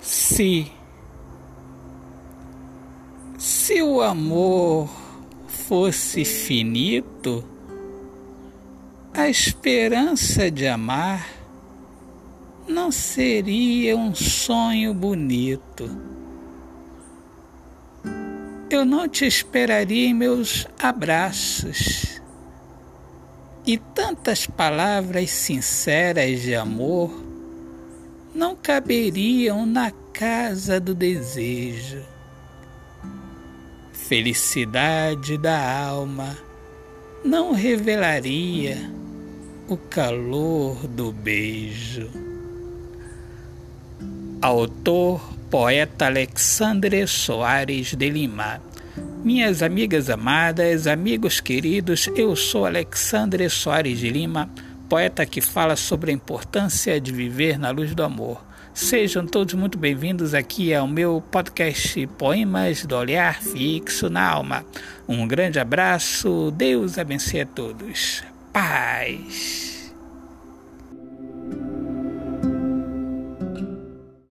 Se se o amor fosse finito, a esperança de amar não seria um sonho bonito. Eu não te esperaria em meus abraços e tantas palavras sinceras de amor não caberiam na casa do desejo. Felicidade da alma não revelaria o calor do beijo. Autor, poeta Alexandre Soares de Lima. Minhas amigas amadas, amigos queridos, eu sou Alexandre Soares de Lima, poeta que fala sobre a importância de viver na luz do amor. Sejam todos muito bem-vindos aqui ao meu podcast Poemas do Olhar Fixo na Alma. Um grande abraço, Deus abençoe a todos. Paz.